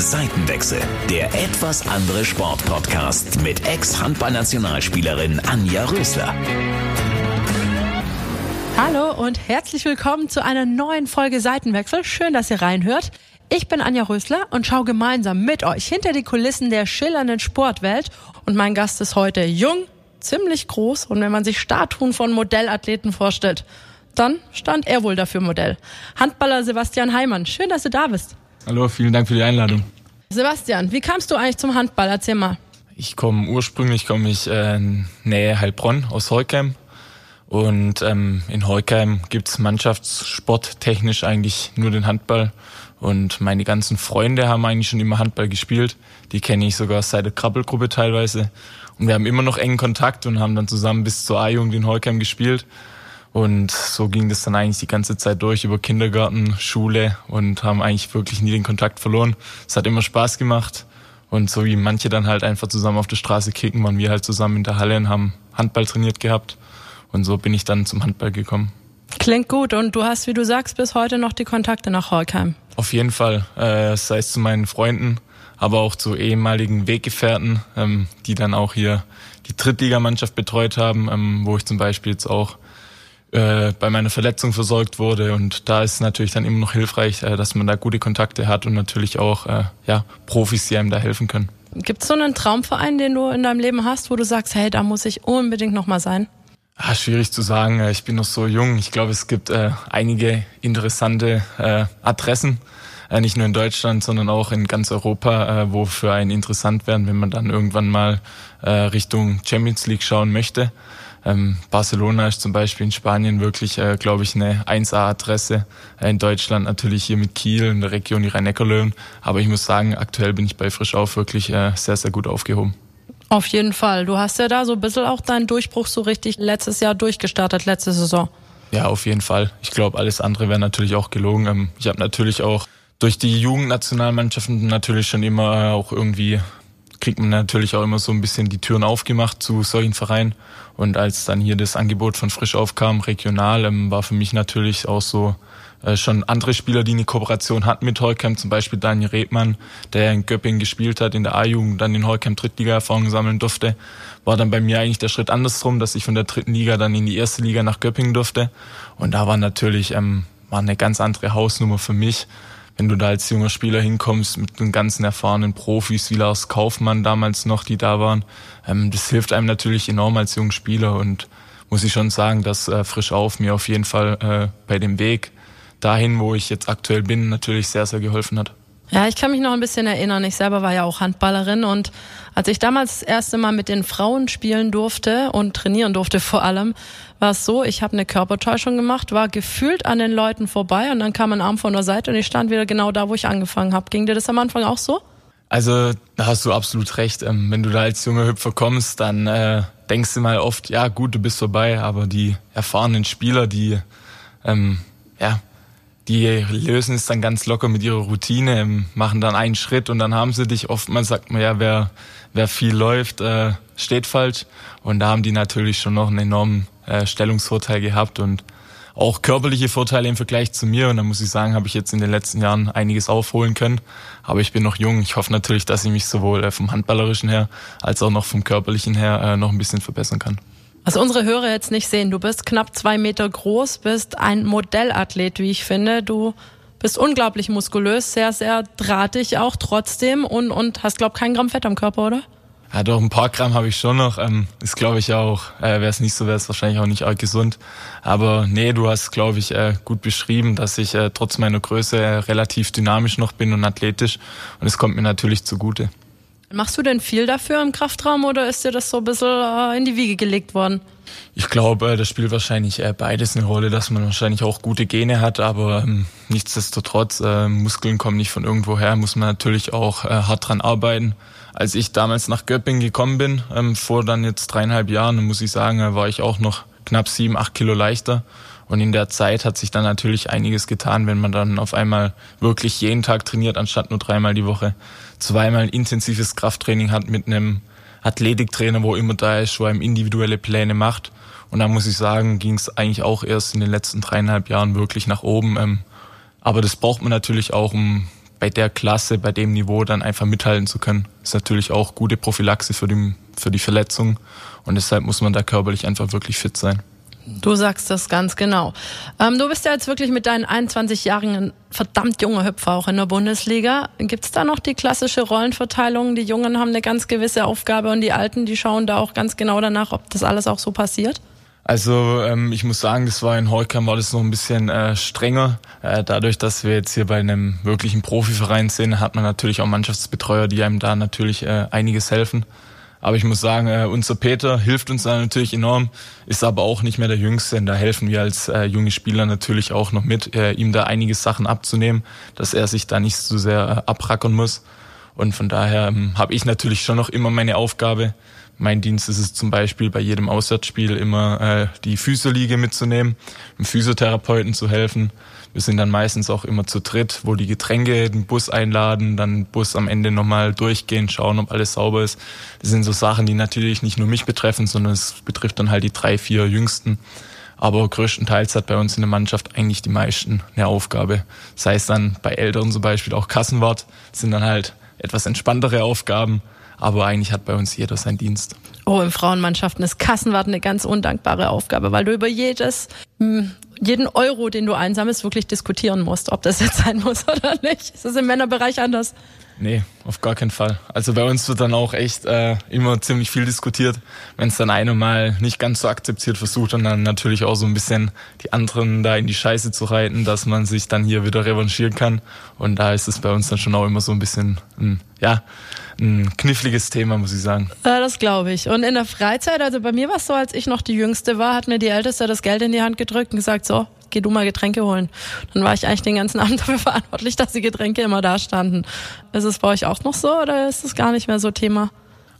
Seitenwechsel, der etwas andere Sportpodcast mit Ex-Handballnationalspielerin Anja Rösler. Hallo und herzlich willkommen zu einer neuen Folge Seitenwechsel. Schön, dass ihr reinhört. Ich bin Anja Rösler und schaue gemeinsam mit euch hinter die Kulissen der schillernden Sportwelt. Und mein Gast ist heute jung, ziemlich groß und wenn man sich Statuen von Modellathleten vorstellt, dann stand er wohl dafür Modell. Handballer Sebastian Heimann, schön, dass du da bist. Hallo, vielen Dank für die Einladung. Sebastian, wie kamst du eigentlich zum Handball? Erzähl mal. Ich komme ursprünglich komme ich äh, Nähe Heilbronn aus Heukheim und ähm, in Heukheim gibt's mannschaftssporttechnisch eigentlich nur den Handball und meine ganzen Freunde haben eigentlich schon immer Handball gespielt. Die kenne ich sogar seit der Krabbelgruppe teilweise und wir haben immer noch engen Kontakt und haben dann zusammen bis zur A-Jugend in Heukheim gespielt und so ging das dann eigentlich die ganze Zeit durch über Kindergarten, Schule und haben eigentlich wirklich nie den Kontakt verloren. Es hat immer Spaß gemacht. Und so wie manche dann halt einfach zusammen auf der Straße kicken, waren wir halt zusammen in der Halle und haben Handball trainiert gehabt. Und so bin ich dann zum Handball gekommen. Klingt gut. Und du hast, wie du sagst, bis heute noch die Kontakte nach Horkheim. Auf jeden Fall. Äh, sei es zu meinen Freunden, aber auch zu ehemaligen Weggefährten, ähm, die dann auch hier die Drittligamannschaft betreut haben, ähm, wo ich zum Beispiel jetzt auch äh, bei meiner Verletzung versorgt wurde. Und da ist natürlich dann immer noch hilfreich, äh, dass man da gute Kontakte hat und natürlich auch äh, ja, Profis, die einem da helfen können. Gibt es so einen Traumverein, den du in deinem Leben hast, wo du sagst, hey, da muss ich unbedingt nochmal sein? Ah, schwierig zu sagen. Äh, ich bin noch so jung. Ich glaube, es gibt äh, einige interessante äh, Adressen, äh, nicht nur in Deutschland, sondern auch in ganz Europa, äh, wo für einen interessant werden, wenn man dann irgendwann mal äh, Richtung Champions League schauen möchte. Ähm, Barcelona ist zum Beispiel in Spanien wirklich, äh, glaube ich, eine 1A-Adresse. Äh, in Deutschland natürlich hier mit Kiel in der Region die Rhein-Neckar-Löwen. Aber ich muss sagen, aktuell bin ich bei Frischauf wirklich äh, sehr, sehr gut aufgehoben. Auf jeden Fall. Du hast ja da so ein bisschen auch deinen Durchbruch so richtig letztes Jahr durchgestartet, letzte Saison. Ja, auf jeden Fall. Ich glaube, alles andere wäre natürlich auch gelogen. Ähm, ich habe natürlich auch durch die Jugendnationalmannschaften natürlich schon immer auch irgendwie kriegt man natürlich auch immer so ein bisschen die Türen aufgemacht zu solchen Vereinen. Und als dann hier das Angebot von Frisch aufkam, regional, ähm, war für mich natürlich auch so äh, schon andere Spieler, die eine Kooperation hatten mit Holcamp, zum Beispiel Daniel Redmann, der in Göppingen gespielt hat, in der A-Jugend, dann in Holcamp Drittliga-Erfahrung sammeln durfte, war dann bei mir eigentlich der Schritt andersrum, dass ich von der dritten Liga dann in die erste Liga nach Göppingen durfte. Und da war natürlich ähm, war eine ganz andere Hausnummer für mich wenn du da als junger Spieler hinkommst mit den ganzen erfahrenen Profis wie Lars Kaufmann damals noch, die da waren, ähm, das hilft einem natürlich enorm als junger Spieler und muss ich schon sagen, dass äh, Frisch auf mir auf jeden Fall äh, bei dem Weg dahin, wo ich jetzt aktuell bin, natürlich sehr, sehr geholfen hat. Ja, ich kann mich noch ein bisschen erinnern. Ich selber war ja auch Handballerin und als ich damals das erste Mal mit den Frauen spielen durfte und trainieren durfte vor allem, war es so, ich habe eine Körpertäuschung gemacht, war gefühlt an den Leuten vorbei und dann kam ein Arm von der Seite und ich stand wieder genau da, wo ich angefangen habe. Ging dir das am Anfang auch so? Also, da hast du absolut recht. Ähm, wenn du da als junger Hüpfer kommst, dann äh, denkst du mal oft, ja gut, du bist vorbei, aber die erfahrenen Spieler, die ähm, ja, die lösen es dann ganz locker mit ihrer Routine, ähm, machen dann einen Schritt und dann haben sie dich. Oftmals sagt man ja, wer, wer viel läuft, äh, steht falsch. Und da haben die natürlich schon noch einen enormen äh, Stellungsvorteil gehabt und auch körperliche Vorteile im Vergleich zu mir. Und da muss ich sagen, habe ich jetzt in den letzten Jahren einiges aufholen können. Aber ich bin noch jung. Ich hoffe natürlich, dass ich mich sowohl äh, vom Handballerischen her als auch noch vom körperlichen her äh, noch ein bisschen verbessern kann. Was unsere Hörer jetzt nicht sehen, du bist knapp zwei Meter groß, bist ein Modellathlet, wie ich finde. Du bist unglaublich muskulös, sehr, sehr drahtig auch trotzdem und, und hast, glaub kein Gramm Fett am Körper, oder? Ja, doch, ein paar Gramm habe ich schon noch. Ähm, ist, glaube ich, auch, äh, wäre es nicht so, wäre es wahrscheinlich auch nicht arg gesund. Aber nee, du hast, glaube ich, äh, gut beschrieben, dass ich äh, trotz meiner Größe äh, relativ dynamisch noch bin und athletisch. Und es kommt mir natürlich zugute. Machst du denn viel dafür im Kraftraum oder ist dir das so ein bisschen äh, in die Wiege gelegt worden? Ich glaube, äh, das spielt wahrscheinlich äh, beides eine Rolle, dass man wahrscheinlich auch gute Gene hat, aber ähm, nichtsdestotrotz, Muskeln kommen nicht von irgendwo her, muss man natürlich auch hart dran arbeiten. Als ich damals nach Göppingen gekommen bin, ähm, vor dann jetzt dreieinhalb Jahren, muss ich sagen, war ich auch noch knapp sieben, acht Kilo leichter. Und in der Zeit hat sich dann natürlich einiges getan, wenn man dann auf einmal wirklich jeden Tag trainiert, anstatt nur dreimal die Woche. Zweimal intensives Krafttraining hat mit einem Athletiktrainer, wo immer da ist, wo einem individuelle Pläne macht. Und da muss ich sagen, ging es eigentlich auch erst in den letzten dreieinhalb Jahren wirklich nach oben. Ähm, aber das braucht man natürlich auch, um bei der Klasse, bei dem Niveau dann einfach mithalten zu können. Ist natürlich auch gute Prophylaxe für die, für die Verletzung und deshalb muss man da körperlich einfach wirklich fit sein. Du sagst das ganz genau. Ähm, du bist ja jetzt wirklich mit deinen 21 Jahren ein verdammt junger Hüpfer auch in der Bundesliga. Gibt es da noch die klassische Rollenverteilung? Die Jungen haben eine ganz gewisse Aufgabe und die Alten, die schauen da auch ganz genau danach, ob das alles auch so passiert? Also ähm, ich muss sagen, das war in Heukam war das noch ein bisschen äh, strenger. Äh, dadurch, dass wir jetzt hier bei einem wirklichen Profiverein sind, hat man natürlich auch Mannschaftsbetreuer, die einem da natürlich äh, einiges helfen. Aber ich muss sagen, äh, unser Peter hilft uns da natürlich enorm, ist aber auch nicht mehr der Jüngste. Und da helfen wir als äh, junge Spieler natürlich auch noch mit, äh, ihm da einige Sachen abzunehmen, dass er sich da nicht so sehr äh, abrackern muss. Und von daher ähm, habe ich natürlich schon noch immer meine Aufgabe. Mein Dienst ist es zum Beispiel bei jedem Auswärtsspiel immer äh, die Physioliege mitzunehmen, dem Physiotherapeuten zu helfen wir sind dann meistens auch immer zu dritt, wo die Getränke den Bus einladen, dann Bus am Ende nochmal durchgehen, schauen, ob alles sauber ist. Das sind so Sachen, die natürlich nicht nur mich betreffen, sondern es betrifft dann halt die drei, vier Jüngsten. Aber größtenteils hat bei uns in der Mannschaft eigentlich die meisten eine Aufgabe. Sei es dann bei Älteren zum Beispiel auch Kassenwart, sind dann halt etwas entspanntere Aufgaben. Aber eigentlich hat bei uns jeder seinen Dienst. Oh, in Frauenmannschaften ist Kassenwart eine ganz undankbare Aufgabe, weil du über jedes hm, jeden Euro, den du einsammelst, wirklich diskutieren musst, ob das jetzt sein muss oder nicht. Ist das im Männerbereich anders? Nee, auf gar keinen Fall. Also bei uns wird dann auch echt äh, immer ziemlich viel diskutiert. Wenn es dann einer mal nicht ganz so akzeptiert versucht und dann natürlich auch so ein bisschen die anderen da in die Scheiße zu reiten, dass man sich dann hier wieder revanchieren kann. Und da ist es bei uns dann schon auch immer so ein bisschen, ein, ja, ein kniffliges Thema, muss ich sagen. Ja, das glaube ich. Und in der Freizeit, also bei mir war es so, als ich noch die Jüngste war, hat mir die Älteste das Geld in die Hand gedrückt und gesagt, so, geh du mal Getränke holen. Dann war ich eigentlich den ganzen Abend dafür verantwortlich, dass die Getränke immer da standen. Ist es bei euch auch noch so oder ist es gar nicht mehr so Thema?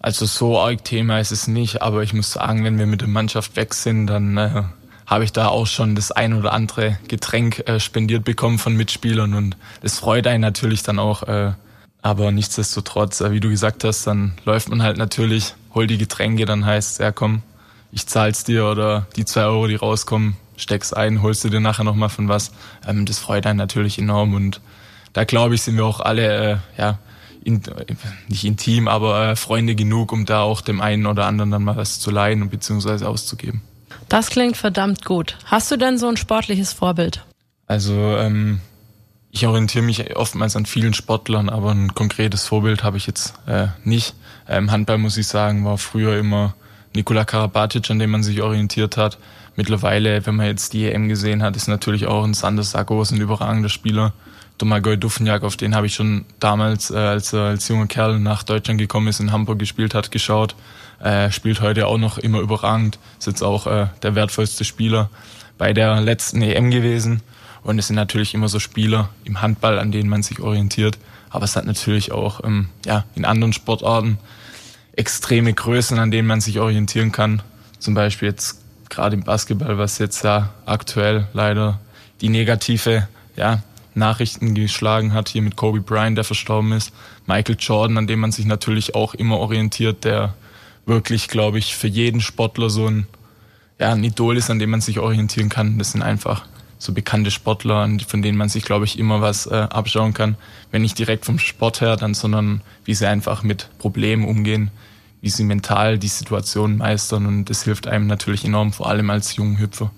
Also so arg Thema ist es nicht, aber ich muss sagen, wenn wir mit der Mannschaft weg sind, dann äh, habe ich da auch schon das ein oder andere Getränk äh, spendiert bekommen von Mitspielern und das freut einen natürlich dann auch. Äh, aber nichtsdestotrotz, äh, wie du gesagt hast, dann läuft man halt natürlich, hol die Getränke, dann heißt es, ja komm, ich zahl's dir oder die zwei Euro, die rauskommen, steckst ein, holst du dir nachher nochmal von was. Ähm, das freut einen natürlich enorm und da glaube ich, sind wir auch alle, äh, ja, in, nicht intim, aber äh, Freunde genug, um da auch dem einen oder anderen dann mal was zu leihen und beziehungsweise auszugeben. Das klingt verdammt gut. Hast du denn so ein sportliches Vorbild? Also ähm, ich orientiere mich oftmals an vielen Sportlern, aber ein konkretes Vorbild habe ich jetzt äh, nicht. Ähm, Handball muss ich sagen, war früher immer Nikola Karabatic, an dem man sich orientiert hat. Mittlerweile, wenn man jetzt die EM gesehen hat, ist natürlich auch ein Sander Sakos ein überragender Spieler. Domagoj Dufnjak, auf den habe ich schon damals, äh, als er als junger Kerl nach Deutschland gekommen ist, in Hamburg gespielt hat, geschaut. Äh, spielt heute auch noch immer überragend. Ist jetzt auch äh, der wertvollste Spieler bei der letzten EM gewesen. Und es sind natürlich immer so Spieler im Handball, an denen man sich orientiert. Aber es hat natürlich auch ähm, ja, in anderen Sportarten extreme Größen, an denen man sich orientieren kann. Zum Beispiel jetzt gerade im Basketball, was jetzt ja aktuell leider die negative ja, Nachrichten geschlagen hat, hier mit Kobe Bryant, der verstorben ist. Michael Jordan, an dem man sich natürlich auch immer orientiert, der wirklich, glaube ich, für jeden Sportler so ein, ja, ein Idol ist, an dem man sich orientieren kann. Das sind einfach so bekannte Sportler, von denen man sich, glaube ich, immer was äh, abschauen kann. Wenn nicht direkt vom Sport her, dann, sondern wie sie einfach mit Problemen umgehen, wie sie mental die Situation meistern und das hilft einem natürlich enorm, vor allem als jungen Hüpfer.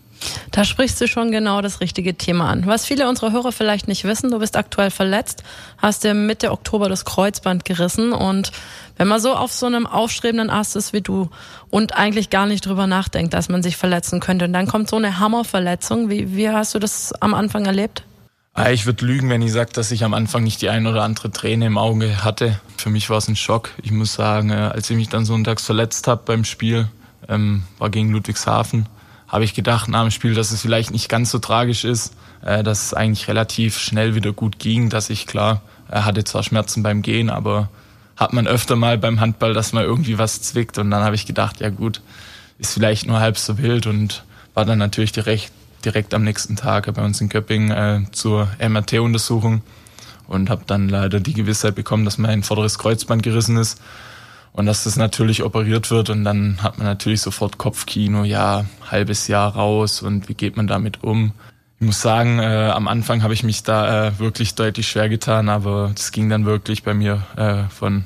Da sprichst du schon genau das richtige Thema an. Was viele unserer Hörer vielleicht nicht wissen, du bist aktuell verletzt, hast dir Mitte Oktober das Kreuzband gerissen und wenn man so auf so einem aufstrebenden Ast ist wie du und eigentlich gar nicht drüber nachdenkt, dass man sich verletzen könnte und dann kommt so eine Hammerverletzung, wie, wie hast du das am Anfang erlebt? Ah, ich würde lügen, wenn ich sage, dass ich am Anfang nicht die ein oder andere Träne im Auge hatte. Für mich war es ein Schock. Ich muss sagen, äh, als ich mich dann sonntags verletzt habe beim Spiel, ähm, war gegen Ludwigshafen, habe ich gedacht nach dem Spiel, dass es vielleicht nicht ganz so tragisch ist, äh, dass es eigentlich relativ schnell wieder gut ging, dass ich klar, er hatte zwar Schmerzen beim Gehen, aber hat man öfter mal beim Handball, dass man irgendwie was zwickt. Und dann habe ich gedacht, ja gut, ist vielleicht nur halb so wild und war dann natürlich direkt direkt am nächsten Tag bei uns in Köpping äh, zur MRT-Untersuchung und habe dann leider die Gewissheit bekommen, dass mein vorderes Kreuzband gerissen ist und dass das natürlich operiert wird und dann hat man natürlich sofort Kopfkino, ja, halbes Jahr raus und wie geht man damit um? Ich muss sagen, äh, am Anfang habe ich mich da äh, wirklich deutlich schwer getan, aber das ging dann wirklich bei mir äh, von,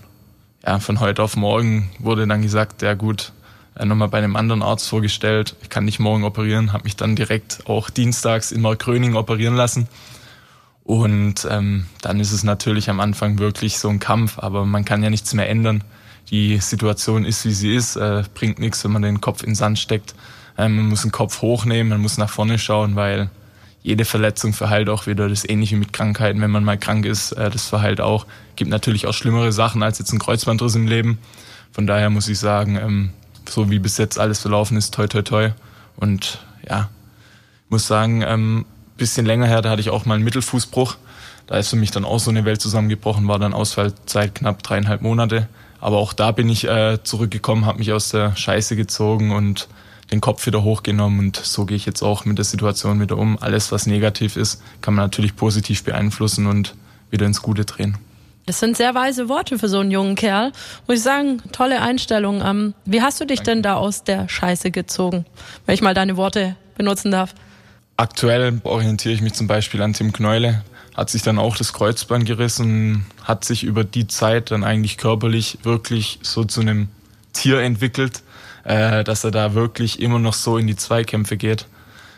ja, von heute auf morgen wurde dann gesagt, ja gut, äh, nochmal bei einem anderen Arzt vorgestellt, ich kann nicht morgen operieren, habe mich dann direkt auch dienstags in Markgröning operieren lassen. Und ähm, dann ist es natürlich am Anfang wirklich so ein Kampf, aber man kann ja nichts mehr ändern. Die Situation ist, wie sie ist, äh, bringt nichts, wenn man den Kopf in den Sand steckt. Ähm, man muss den Kopf hochnehmen, man muss nach vorne schauen, weil jede Verletzung verheilt auch wieder. Das ist ähnlich wie mit Krankheiten. Wenn man mal krank ist, äh, das verheilt auch. Gibt natürlich auch schlimmere Sachen als jetzt ein Kreuzbandriss im Leben. Von daher muss ich sagen, ähm, so wie bis jetzt alles verlaufen ist, toi toi toi. Und ja, muss sagen, ähm, bisschen länger her, da hatte ich auch mal einen Mittelfußbruch. Da ist für mich dann auch so eine Welt zusammengebrochen, war dann Ausfallzeit knapp dreieinhalb Monate. Aber auch da bin ich äh, zurückgekommen, habe mich aus der Scheiße gezogen und den Kopf wieder hochgenommen und so gehe ich jetzt auch mit der Situation wieder um. Alles, was negativ ist, kann man natürlich positiv beeinflussen und wieder ins Gute drehen. Das sind sehr weise Worte für so einen jungen Kerl. Muss ich sagen, tolle Einstellung. Ähm, wie hast du dich Danke. denn da aus der Scheiße gezogen? Wenn ich mal deine Worte benutzen darf. Aktuell orientiere ich mich zum Beispiel an Tim Kneule. Hat sich dann auch das Kreuzband gerissen, hat sich über die Zeit dann eigentlich körperlich wirklich so zu einem Tier entwickelt äh, dass er da wirklich immer noch so in die Zweikämpfe geht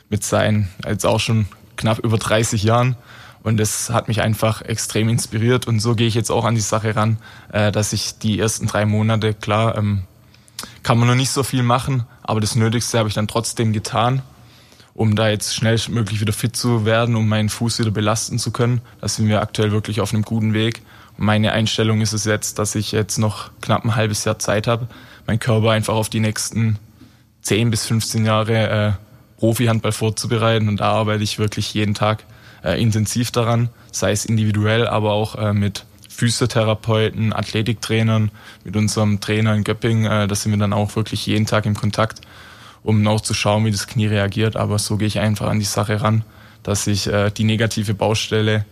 mit seinen jetzt auch schon knapp über 30 Jahren. Und das hat mich einfach extrem inspiriert. Und so gehe ich jetzt auch an die Sache ran, äh, dass ich die ersten drei Monate, klar, ähm, kann man noch nicht so viel machen, aber das Nötigste habe ich dann trotzdem getan, um da jetzt schnellstmöglich wieder fit zu werden, um meinen Fuß wieder belasten zu können. Da sind wir aktuell wirklich auf einem guten Weg. Und meine Einstellung ist es jetzt, dass ich jetzt noch knapp ein halbes Jahr Zeit habe, meinen Körper einfach auf die nächsten 10 bis 15 Jahre äh, Profi-Handball vorzubereiten. Und da arbeite ich wirklich jeden Tag äh, intensiv daran, sei es individuell, aber auch äh, mit Physiotherapeuten, Athletiktrainern, mit unserem Trainer in Göpping. Äh, da sind wir dann auch wirklich jeden Tag im Kontakt, um auch zu schauen, wie das Knie reagiert. Aber so gehe ich einfach an die Sache ran, dass ich äh, die negative Baustelle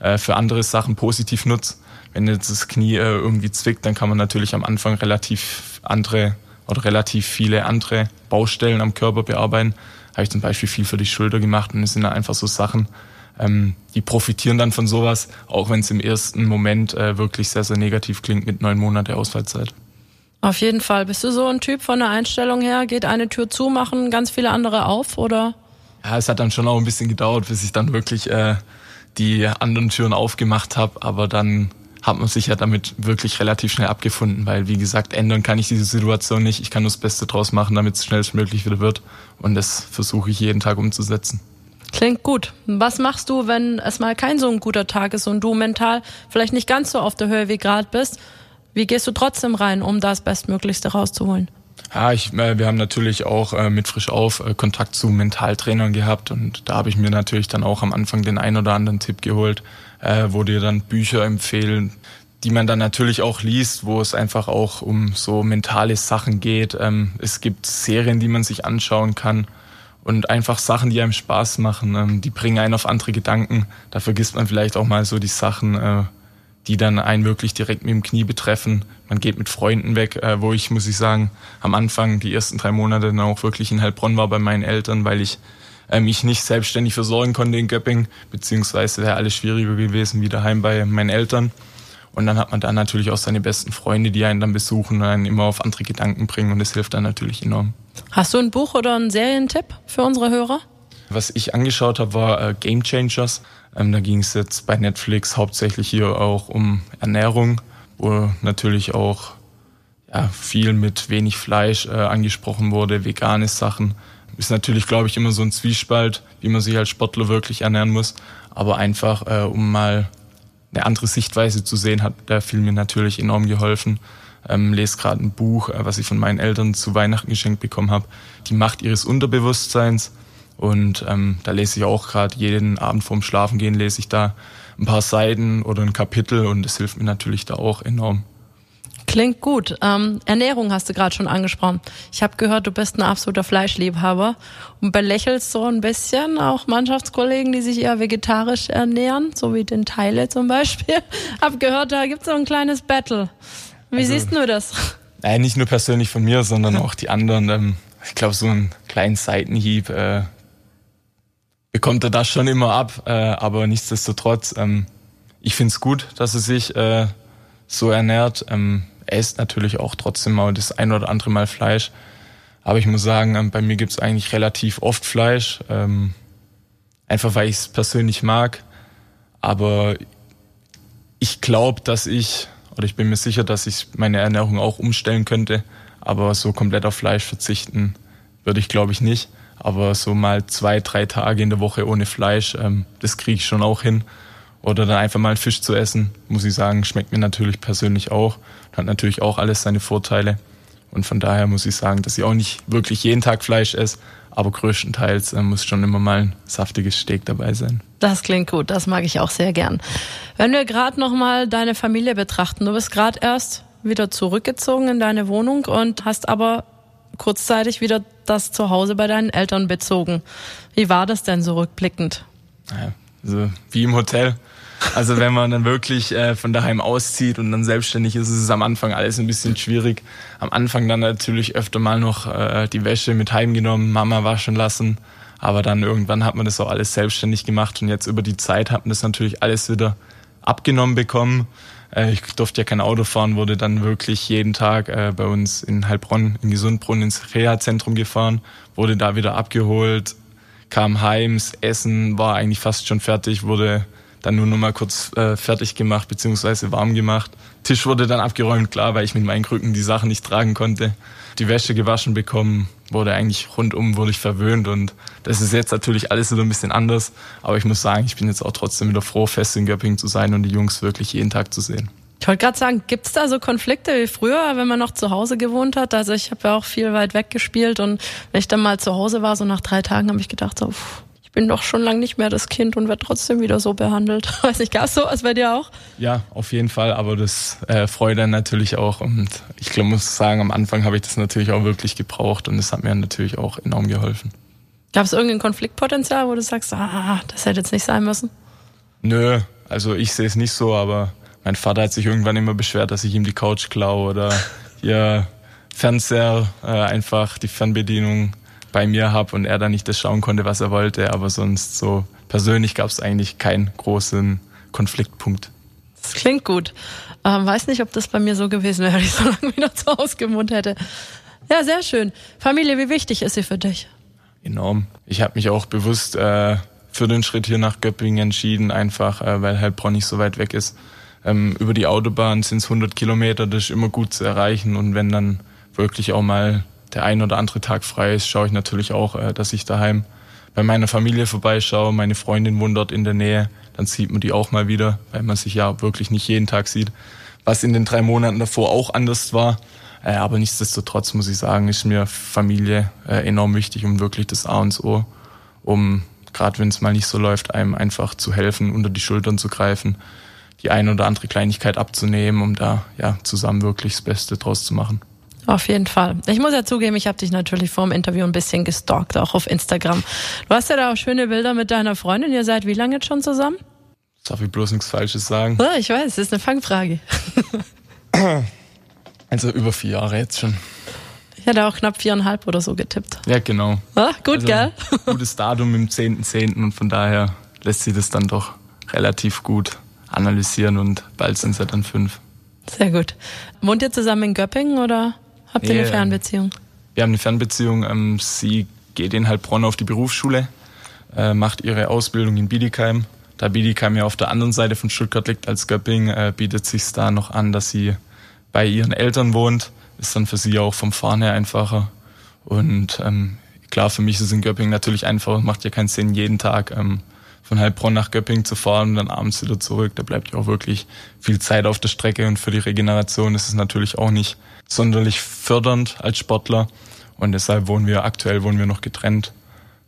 äh, für andere Sachen positiv nutze wenn jetzt das Knie äh, irgendwie zwickt, dann kann man natürlich am Anfang relativ andere oder relativ viele andere Baustellen am Körper bearbeiten. Habe ich zum Beispiel viel für die Schulter gemacht und es sind einfach so Sachen, ähm, die profitieren dann von sowas, auch wenn es im ersten Moment äh, wirklich sehr, sehr negativ klingt mit neun Monate Ausfallzeit. Auf jeden Fall. Bist du so ein Typ von der Einstellung her? Geht eine Tür zu, machen ganz viele andere auf, oder? Ja, es hat dann schon auch ein bisschen gedauert, bis ich dann wirklich äh, die anderen Türen aufgemacht habe, aber dann hat man sich ja damit wirklich relativ schnell abgefunden, weil wie gesagt, ändern kann ich diese Situation nicht. Ich kann nur das Beste draus machen, damit es schnellstmöglich wieder wird. Und das versuche ich jeden Tag umzusetzen. Klingt gut. Was machst du, wenn es mal kein so ein guter Tag ist und du mental vielleicht nicht ganz so auf der Höhe wie gerade bist? Wie gehst du trotzdem rein, um das Bestmöglichste rauszuholen? Ja, ich, äh, wir haben natürlich auch äh, mit Frisch auf äh, Kontakt zu Mentaltrainern gehabt und da habe ich mir natürlich dann auch am Anfang den ein oder anderen Tipp geholt, wo dir dann Bücher empfehlen, die man dann natürlich auch liest, wo es einfach auch um so mentale Sachen geht. Ähm, es gibt Serien, die man sich anschauen kann und einfach Sachen, die einem Spaß machen, ähm, die bringen einen auf andere Gedanken. Da vergisst man vielleicht auch mal so die Sachen, die dann einen wirklich direkt mit dem Knie betreffen. Man geht mit Freunden weg, äh, wo ich, muss ich sagen, am Anfang die ersten drei Monate dann auch wirklich in Heilbronn war bei meinen Eltern, weil ich äh, mich nicht selbstständig versorgen konnte in Göpping, beziehungsweise wäre alles schwieriger gewesen wie daheim bei meinen Eltern. Und dann hat man da natürlich auch seine besten Freunde, die einen dann besuchen und einen immer auf andere Gedanken bringen und das hilft dann natürlich enorm. Hast du ein Buch oder einen Serientipp für unsere Hörer? Was ich angeschaut habe, war äh, Game Changers. Ähm, da ging es jetzt bei Netflix hauptsächlich hier auch um Ernährung, wo natürlich auch ja, viel mit wenig Fleisch äh, angesprochen wurde, vegane Sachen. Ist natürlich, glaube ich, immer so ein Zwiespalt, wie man sich als Sportler wirklich ernähren muss. Aber einfach, äh, um mal eine andere Sichtweise zu sehen, hat der Film mir natürlich enorm geholfen. Ähm, lese gerade ein Buch, äh, was ich von meinen Eltern zu Weihnachten geschenkt bekommen habe. Die Macht ihres Unterbewusstseins. Und ähm, da lese ich auch gerade jeden Abend vorm Schlafengehen lese ich da ein paar Seiten oder ein Kapitel und das hilft mir natürlich da auch enorm. Klingt gut. Ähm, Ernährung hast du gerade schon angesprochen. Ich habe gehört, du bist ein absoluter Fleischliebhaber und belächelst so ein bisschen auch Mannschaftskollegen, die sich eher vegetarisch ernähren, so wie den Teile zum Beispiel. hab gehört, da gibt es so ein kleines Battle. Wie also, siehst du das? Äh, nicht nur persönlich von mir, sondern auch die anderen. Ähm, ich glaube, so einen kleinen Seitenhieb. Äh, bekommt er das schon immer ab, äh, aber nichtsdestotrotz, ähm, ich finde es gut, dass er sich äh, so ernährt. Ähm, er isst natürlich auch trotzdem mal das ein oder andere Mal Fleisch. Aber ich muss sagen, ähm, bei mir gibt's eigentlich relativ oft Fleisch. Ähm, einfach weil ich es persönlich mag. Aber ich glaube, dass ich, oder ich bin mir sicher, dass ich meine Ernährung auch umstellen könnte. Aber so komplett auf Fleisch verzichten würde ich, glaube ich, nicht. Aber so mal zwei, drei Tage in der Woche ohne Fleisch, ähm, das kriege ich schon auch hin. Oder dann einfach mal Fisch zu essen, muss ich sagen, schmeckt mir natürlich persönlich auch. Hat natürlich auch alles seine Vorteile. Und von daher muss ich sagen, dass ich auch nicht wirklich jeden Tag Fleisch esse, aber größtenteils äh, muss schon immer mal ein saftiges Steak dabei sein. Das klingt gut, das mag ich auch sehr gern. Wenn wir gerade noch mal deine Familie betrachten, du bist gerade erst wieder zurückgezogen in deine Wohnung und hast aber kurzzeitig wieder das Zuhause bei deinen Eltern bezogen. Wie war das denn so rückblickend? Ja, also wie im Hotel. Also wenn man dann wirklich äh, von daheim auszieht und dann selbstständig ist, ist es am Anfang alles ein bisschen schwierig. Am Anfang dann natürlich öfter mal noch äh, die Wäsche mit heimgenommen, Mama waschen lassen. Aber dann irgendwann hat man das auch alles selbstständig gemacht und jetzt über die Zeit hat man das natürlich alles wieder abgenommen bekommen. Äh, ich durfte ja kein Auto fahren, wurde dann wirklich jeden Tag äh, bei uns in Heilbronn, in Gesundbrunn ins Reha-Zentrum gefahren, wurde da wieder abgeholt, kam heim, das Essen war eigentlich fast schon fertig, wurde dann nur noch mal kurz äh, fertig gemacht beziehungsweise warm gemacht. Tisch wurde dann abgeräumt, klar, weil ich mit meinen Krücken die Sachen nicht tragen konnte. Die Wäsche gewaschen bekommen, wurde eigentlich rundum wurde ich verwöhnt und das ist jetzt natürlich alles wieder ein bisschen anders. Aber ich muss sagen, ich bin jetzt auch trotzdem wieder froh, fest in Göppingen zu sein und die Jungs wirklich jeden Tag zu sehen. Ich wollte gerade sagen, gibt's da so Konflikte wie früher, wenn man noch zu Hause gewohnt hat? Also ich habe ja auch viel weit weg gespielt und wenn ich dann mal zu Hause war, so nach drei Tagen, habe ich gedacht, so, pff, bin doch schon lange nicht mehr das Kind und werde trotzdem wieder so behandelt. Weiß nicht, gab es so als bei dir auch? Ja, auf jeden Fall, aber das äh, freut dann natürlich auch und ich glaub, muss sagen, am Anfang habe ich das natürlich auch wirklich gebraucht und es hat mir natürlich auch enorm geholfen. Gab es irgendein Konfliktpotenzial, wo du sagst, ah, das hätte jetzt nicht sein müssen? Nö, also ich sehe es nicht so, aber mein Vater hat sich irgendwann immer beschwert, dass ich ihm die Couch klaue oder hier Fernseher, äh, einfach die Fernbedienung bei mir habe und er dann nicht das schauen konnte, was er wollte. Aber sonst so persönlich gab es eigentlich keinen großen Konfliktpunkt. Das klingt gut. Ähm, weiß nicht, ob das bei mir so gewesen wäre, wenn ich so lange wieder zu Hause gewohnt hätte. Ja, sehr schön. Familie, wie wichtig ist sie für dich? Enorm. Ich habe mich auch bewusst äh, für den Schritt hier nach Göppingen entschieden, einfach äh, weil Heilbronn nicht so weit weg ist. Ähm, über die Autobahn sind es 100 Kilometer, das ist immer gut zu erreichen. Und wenn dann wirklich auch mal der ein oder andere Tag frei ist, schaue ich natürlich auch, äh, dass ich daheim bei meiner Familie vorbeischaue. Meine Freundin wohnt dort in der Nähe. Dann sieht man die auch mal wieder, weil man sich ja wirklich nicht jeden Tag sieht. Was in den drei Monaten davor auch anders war. Äh, aber nichtsdestotrotz muss ich sagen, ist mir Familie äh, enorm wichtig und wirklich das A und O, um gerade wenn es mal nicht so läuft, einem einfach zu helfen, unter die Schultern zu greifen, die eine oder andere Kleinigkeit abzunehmen, um da ja zusammen wirklich das Beste draus zu machen. Auf jeden Fall. Ich muss ja zugeben, ich habe dich natürlich vor dem Interview ein bisschen gestalkt, auch auf Instagram. Du hast ja da auch schöne Bilder mit deiner Freundin. Ihr seid wie lange jetzt schon zusammen? Darf ich bloß nichts Falsches sagen? Ja, ich weiß, das ist eine Fangfrage. Also über vier Jahre jetzt schon. Ich hatte auch knapp viereinhalb oder so getippt. Ja, genau. Ah, gut, also, gell? Gutes Datum im 10.10. .10. und von daher lässt sich das dann doch relativ gut analysieren und bald sind es ja dann fünf. Sehr gut. Wohnt ihr zusammen in Göppingen oder? Habt ihr nee, eine Fernbeziehung? Wir haben eine Fernbeziehung. Ähm, sie geht in Heilbronn auf die Berufsschule, äh, macht ihre Ausbildung in Biedigheim. Da Biedigheim ja auf der anderen Seite von Stuttgart liegt als Göpping, äh, bietet sich da noch an, dass sie bei ihren Eltern wohnt. Ist dann für sie auch vom Fahren her einfacher. Und ähm, klar, für mich ist es in Göpping natürlich einfacher. Macht ja keinen Sinn, jeden Tag ähm, von Heilbronn nach Göpping zu fahren und dann abends wieder zurück. Da bleibt ja auch wirklich viel Zeit auf der Strecke und für die Regeneration ist es natürlich auch nicht sonderlich fördernd als Sportler. Und deshalb wohnen wir, aktuell wohnen wir noch getrennt.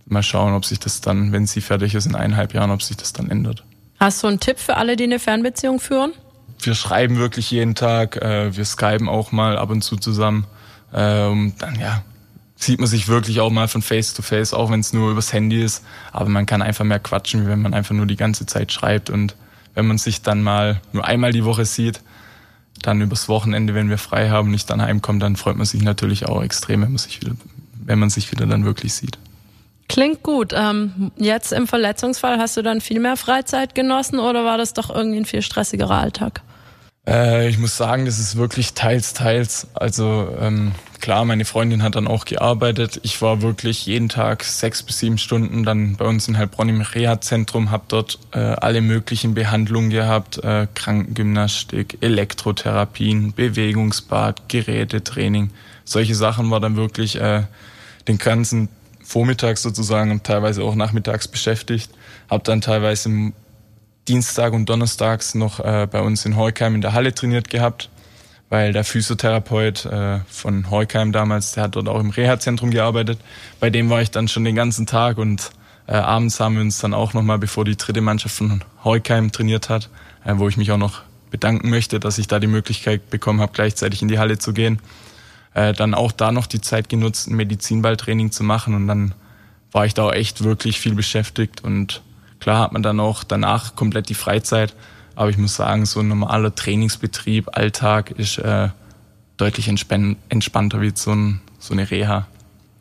Mal schauen, ob sich das dann, wenn sie fertig ist in eineinhalb Jahren, ob sich das dann ändert. Hast du einen Tipp für alle, die eine Fernbeziehung führen? Wir schreiben wirklich jeden Tag, äh, wir skypen auch mal ab und zu zusammen. Ähm, dann ja, sieht man sich wirklich auch mal von Face to Face, auch wenn es nur übers Handy ist. Aber man kann einfach mehr quatschen, wie wenn man einfach nur die ganze Zeit schreibt. Und wenn man sich dann mal nur einmal die Woche sieht, dann übers Wochenende, wenn wir frei haben und ich dann heimkomme, dann freut man sich natürlich auch extrem, wenn man sich wieder, wenn man sich wieder dann wirklich sieht. Klingt gut. Ähm, jetzt im Verletzungsfall hast du dann viel mehr Freizeit genossen oder war das doch irgendwie ein viel stressigerer Alltag? Äh, ich muss sagen, das ist wirklich teils, teils. Also ähm, klar, meine Freundin hat dann auch gearbeitet. Ich war wirklich jeden Tag sechs bis sieben Stunden dann bei uns in Heilbronn im Reha-Zentrum, habe dort äh, alle möglichen Behandlungen gehabt, äh, Krankengymnastik, Elektrotherapien, Bewegungsbad, Gerätetraining. Solche Sachen war dann wirklich äh, den ganzen Vormittag sozusagen und teilweise auch nachmittags beschäftigt. Habe dann teilweise Dienstag und Donnerstags noch äh, bei uns in Heukheim in der Halle trainiert gehabt, weil der Physiotherapeut äh, von Heukheim damals, der hat dort auch im Reha-Zentrum gearbeitet. Bei dem war ich dann schon den ganzen Tag und äh, abends haben wir uns dann auch nochmal, bevor die dritte Mannschaft von Heukheim trainiert hat, äh, wo ich mich auch noch bedanken möchte, dass ich da die Möglichkeit bekommen habe, gleichzeitig in die Halle zu gehen. Äh, dann auch da noch die Zeit genutzt, ein Medizinballtraining zu machen und dann war ich da auch echt wirklich viel beschäftigt und Klar hat man dann auch danach komplett die Freizeit, aber ich muss sagen, so ein normaler Trainingsbetrieb, Alltag ist äh, deutlich entspannter wie so, ein, so eine Reha.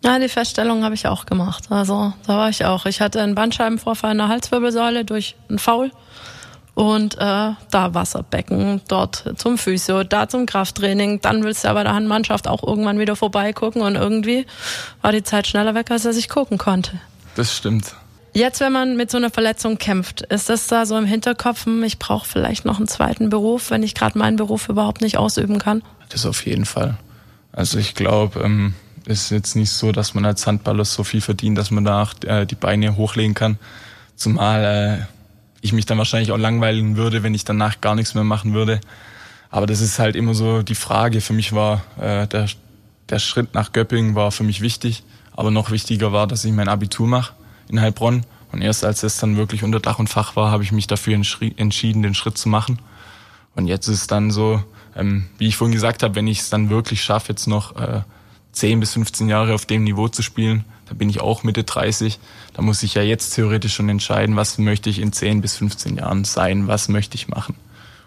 Ja, die Feststellung habe ich auch gemacht. Also da war ich auch. Ich hatte einen Bandscheibenvorfall in der Halswirbelsäule durch einen Foul und äh, da Wasserbecken, dort zum Physio, da zum Krafttraining. Dann willst du ja bei der Handmannschaft auch irgendwann wieder vorbeigucken und irgendwie war die Zeit schneller weg, als dass ich gucken konnte. Das stimmt. Jetzt, wenn man mit so einer Verletzung kämpft, ist das da so im Hinterkopf, hm, ich brauche vielleicht noch einen zweiten Beruf, wenn ich gerade meinen Beruf überhaupt nicht ausüben kann? Das auf jeden Fall. Also ich glaube, ähm, es ist jetzt nicht so, dass man als Handballer so viel verdient, dass man danach äh, die Beine hochlegen kann. Zumal äh, ich mich dann wahrscheinlich auch langweilen würde, wenn ich danach gar nichts mehr machen würde. Aber das ist halt immer so die Frage. Für mich war äh, der, der Schritt nach Göppingen war für mich wichtig. Aber noch wichtiger war, dass ich mein Abitur mache in Heilbronn. Und erst als es dann wirklich unter Dach und Fach war, habe ich mich dafür entschieden, den Schritt zu machen. Und jetzt ist es dann so, ähm, wie ich vorhin gesagt habe, wenn ich es dann wirklich schaffe, jetzt noch äh, 10 bis 15 Jahre auf dem Niveau zu spielen, da bin ich auch Mitte 30, da muss ich ja jetzt theoretisch schon entscheiden, was möchte ich in 10 bis 15 Jahren sein, was möchte ich machen.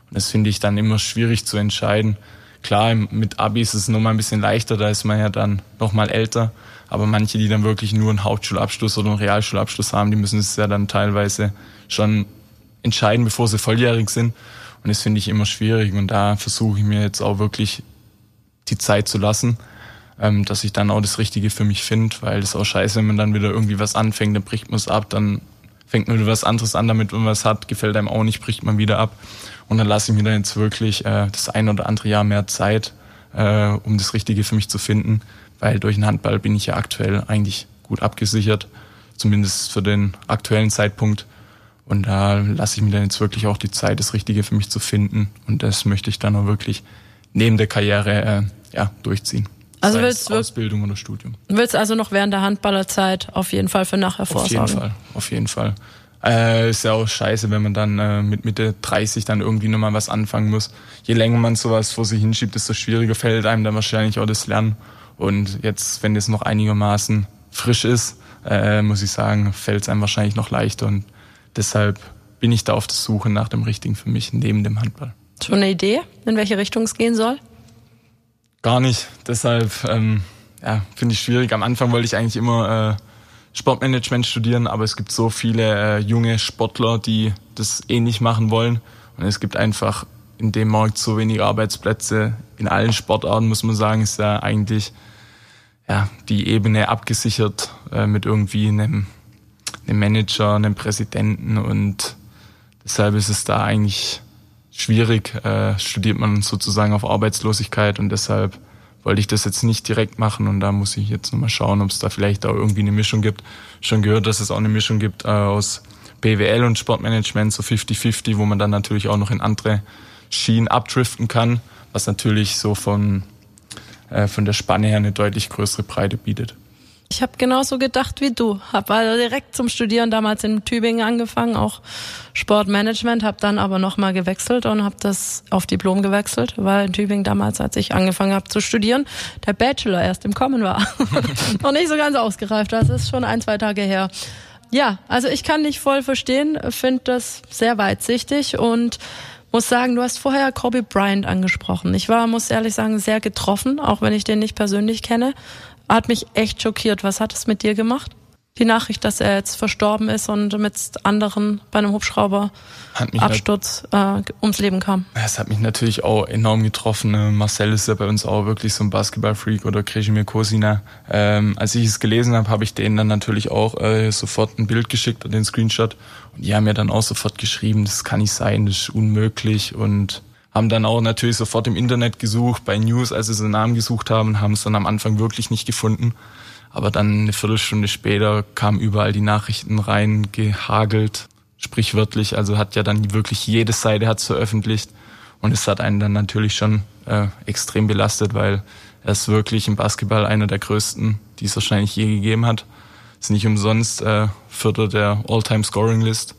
Und das finde ich dann immer schwierig zu entscheiden. Klar, mit Abi ist es nochmal ein bisschen leichter, da ist man ja dann nochmal älter. Aber manche, die dann wirklich nur einen Hauptschulabschluss oder einen Realschulabschluss haben, die müssen es ja dann teilweise schon entscheiden, bevor sie volljährig sind. Und das finde ich immer schwierig. Und da versuche ich mir jetzt auch wirklich die Zeit zu lassen, ähm, dass ich dann auch das Richtige für mich finde, weil es auch scheiße, wenn man dann wieder irgendwie was anfängt, dann bricht man es ab, dann fängt man wieder was anderes an, damit man was hat, gefällt einem auch nicht, bricht man wieder ab. Und dann lasse ich mir dann jetzt wirklich äh, das ein oder andere Jahr mehr Zeit, äh, um das Richtige für mich zu finden weil durch den Handball bin ich ja aktuell eigentlich gut abgesichert, zumindest für den aktuellen Zeitpunkt. Und da lasse ich mir dann jetzt wirklich auch die Zeit, das Richtige für mich zu finden. Und das möchte ich dann auch wirklich neben der Karriere äh, ja, durchziehen. Also willst du Ausbildung oder Studium. Willst also noch während der Handballerzeit auf jeden Fall für nachher vorsorgen? Auf jeden Fall, auf jeden Fall. Äh, ist ja auch scheiße, wenn man dann äh, mit Mitte 30 dann irgendwie nochmal was anfangen muss. Je länger man sowas vor sich hinschiebt, desto schwieriger fällt einem dann wahrscheinlich auch das Lernen. Und jetzt, wenn es noch einigermaßen frisch ist, äh, muss ich sagen, fällt es einem wahrscheinlich noch leichter. Und deshalb bin ich da auf der Suche nach dem Richtigen für mich neben dem Handball. Schon eine Idee, in welche Richtung es gehen soll? Gar nicht. Deshalb ähm, ja, finde ich schwierig. Am Anfang wollte ich eigentlich immer äh, Sportmanagement studieren, aber es gibt so viele äh, junge Sportler, die das ähnlich machen wollen. Und es gibt einfach in dem Markt so wenig Arbeitsplätze. In allen Sportarten muss man sagen, ist ja eigentlich ja, die Ebene abgesichert äh, mit irgendwie einem, einem Manager, einem Präsidenten und deshalb ist es da eigentlich schwierig, äh, studiert man sozusagen auf Arbeitslosigkeit und deshalb wollte ich das jetzt nicht direkt machen und da muss ich jetzt nochmal schauen, ob es da vielleicht auch irgendwie eine Mischung gibt. Schon gehört, dass es auch eine Mischung gibt äh, aus BWL und Sportmanagement, so 50-50, wo man dann natürlich auch noch in andere Schienen abdriften kann, was natürlich so von äh, von der Spanne her eine deutlich größere Breite bietet. Ich habe genauso gedacht wie du. Habe also direkt zum Studieren damals in Tübingen angefangen, auch Sportmanagement, habe dann aber nochmal gewechselt und habe das auf Diplom gewechselt, weil in Tübingen damals, als ich angefangen habe zu studieren, der Bachelor erst im Kommen war. Noch nicht so ganz ausgereift, das ist schon ein, zwei Tage her. Ja, also ich kann dich voll verstehen, finde das sehr weitsichtig und muss sagen, du hast vorher Kobe Bryant angesprochen. Ich war, muss ehrlich sagen, sehr getroffen, auch wenn ich den nicht persönlich kenne. Hat mich echt schockiert. Was hat es mit dir gemacht? die Nachricht, dass er jetzt verstorben ist und mit anderen bei einem Hubschrauber Absturz äh, ums Leben kam. Es hat mich natürlich auch enorm getroffen. Ne? Marcel ist ja bei uns auch wirklich so ein Basketballfreak oder Krejimir Kosina. Ähm, als ich es gelesen habe, habe ich denen dann natürlich auch äh, sofort ein Bild geschickt und den Screenshot. Und die haben mir dann auch sofort geschrieben, das kann nicht sein, das ist unmöglich und haben dann auch natürlich sofort im Internet gesucht, bei News, als sie seinen Namen gesucht haben, haben es dann am Anfang wirklich nicht gefunden. Aber dann eine Viertelstunde später kamen überall die Nachrichten rein, gehagelt, sprichwörtlich. Also hat ja dann wirklich jede Seite hat veröffentlicht. Und es hat einen dann natürlich schon äh, extrem belastet, weil er ist wirklich im Basketball einer der größten, die es wahrscheinlich je gegeben hat. Ist nicht umsonst äh, Vierter der All-Time-Scoring-List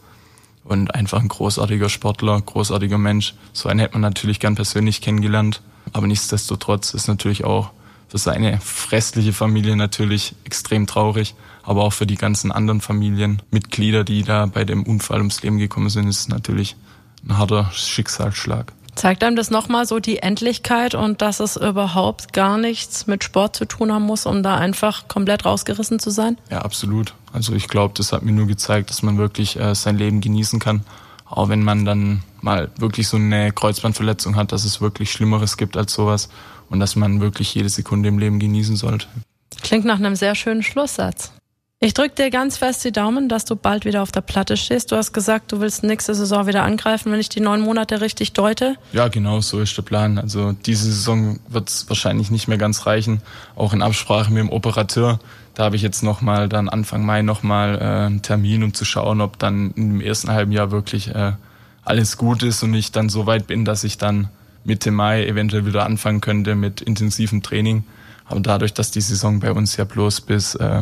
und einfach ein großartiger Sportler, großartiger Mensch. So einen hätte man natürlich gern persönlich kennengelernt. Aber nichtsdestotrotz ist natürlich auch für seine restliche Familie natürlich extrem traurig, aber auch für die ganzen anderen Familienmitglieder, die da bei dem Unfall ums Leben gekommen sind, ist es natürlich ein harter Schicksalsschlag. Zeigt einem das nochmal so die Endlichkeit und dass es überhaupt gar nichts mit Sport zu tun haben muss, um da einfach komplett rausgerissen zu sein? Ja, absolut. Also ich glaube, das hat mir nur gezeigt, dass man wirklich äh, sein Leben genießen kann. Auch wenn man dann mal wirklich so eine Kreuzbandverletzung hat, dass es wirklich Schlimmeres gibt als sowas und dass man wirklich jede Sekunde im Leben genießen sollte. Klingt nach einem sehr schönen Schlusssatz. Ich drücke dir ganz fest die Daumen, dass du bald wieder auf der Platte stehst. Du hast gesagt, du willst nächste Saison wieder angreifen, wenn ich die neun Monate richtig deute. Ja, genau, so ist der Plan. Also diese Saison wird es wahrscheinlich nicht mehr ganz reichen. Auch in Absprache mit dem Operateur. Da habe ich jetzt nochmal dann Anfang Mai nochmal äh, einen Termin, um zu schauen, ob dann im ersten halben Jahr wirklich äh, alles gut ist und ich dann so weit bin, dass ich dann Mitte Mai eventuell wieder anfangen könnte mit intensivem Training. Aber dadurch, dass die Saison bei uns ja bloß bis äh,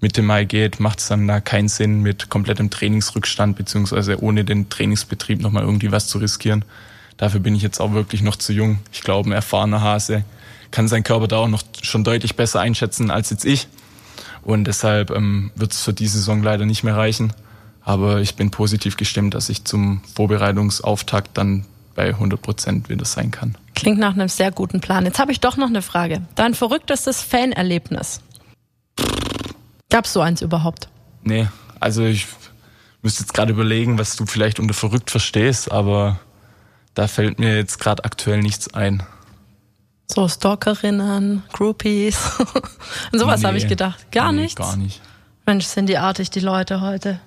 Mitte Mai geht, macht es dann da keinen Sinn, mit komplettem Trainingsrückstand beziehungsweise ohne den Trainingsbetrieb nochmal irgendwie was zu riskieren. Dafür bin ich jetzt auch wirklich noch zu jung. Ich glaube, ein erfahrener Hase kann seinen Körper da auch noch schon deutlich besser einschätzen als jetzt ich. Und deshalb ähm, wird es für die Saison leider nicht mehr reichen. Aber ich bin positiv gestimmt, dass ich zum Vorbereitungsauftakt dann bei 100 Prozent wieder sein kann. Klingt nach einem sehr guten Plan. Jetzt habe ich doch noch eine Frage. Dein verrücktestes Fanerlebnis? Gab es so eins überhaupt? Nee, also ich müsste jetzt gerade überlegen, was du vielleicht unter verrückt verstehst, aber da fällt mir jetzt gerade aktuell nichts ein. So Stalkerinnen, Groupies und sowas nee, habe ich gedacht. Gar nee, nichts? Gar nicht. Mensch, sind die artig, die Leute heute.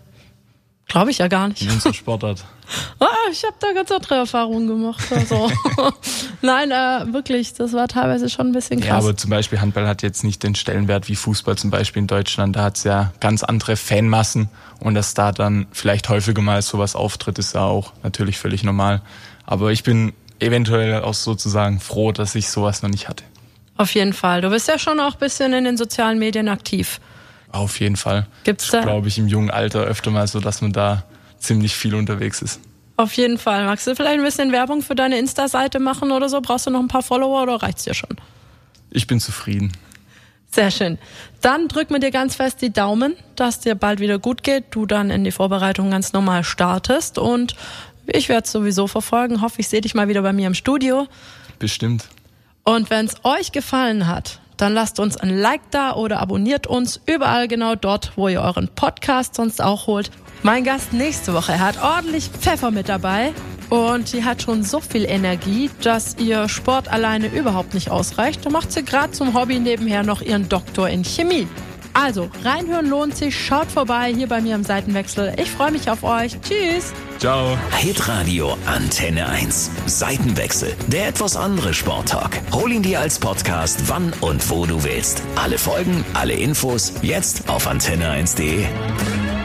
Glaube ich ja gar nicht. In unserer Sportart. ah, ich habe da ganz andere Erfahrungen gemacht. Also. Nein, äh, wirklich, das war teilweise schon ein bisschen krass. Ja, aber zum Beispiel Handball hat jetzt nicht den Stellenwert wie Fußball zum Beispiel in Deutschland. Da hat es ja ganz andere Fanmassen und dass da dann vielleicht häufiger mal sowas auftritt, ist ja auch natürlich völlig normal. Aber ich bin eventuell auch sozusagen froh, dass ich sowas noch nicht hatte. Auf jeden Fall. Du bist ja schon auch ein bisschen in den sozialen Medien aktiv. Auf jeden Fall. Gibt's da? Glaube ich im jungen Alter öfter mal so, dass man da ziemlich viel unterwegs ist. Auf jeden Fall. Magst du vielleicht ein bisschen Werbung für deine Insta-Seite machen oder so? Brauchst du noch ein paar Follower oder reicht's dir schon? Ich bin zufrieden. Sehr schön. Dann drück mir dir ganz fest die Daumen, dass dir bald wieder gut geht, du dann in die Vorbereitung ganz normal startest und ich werde es sowieso verfolgen. Hoffe, ich sehe dich mal wieder bei mir im Studio. Bestimmt. Und wenn es euch gefallen hat, dann lasst uns ein Like da oder abonniert uns überall genau dort, wo ihr euren Podcast sonst auch holt. Mein Gast nächste Woche, hat ordentlich Pfeffer mit dabei und sie hat schon so viel Energie, dass ihr Sport alleine überhaupt nicht ausreicht. Da macht sie gerade zum Hobby nebenher noch ihren Doktor in Chemie. Also, reinhören lohnt sich. Schaut vorbei hier bei mir im Seitenwechsel. Ich freue mich auf euch. Tschüss. Ciao. Hitradio Antenne 1. Seitenwechsel. Der etwas andere Sporttalk. Hol ihn dir als Podcast, wann und wo du willst. Alle Folgen, alle Infos, jetzt auf antenne1.de.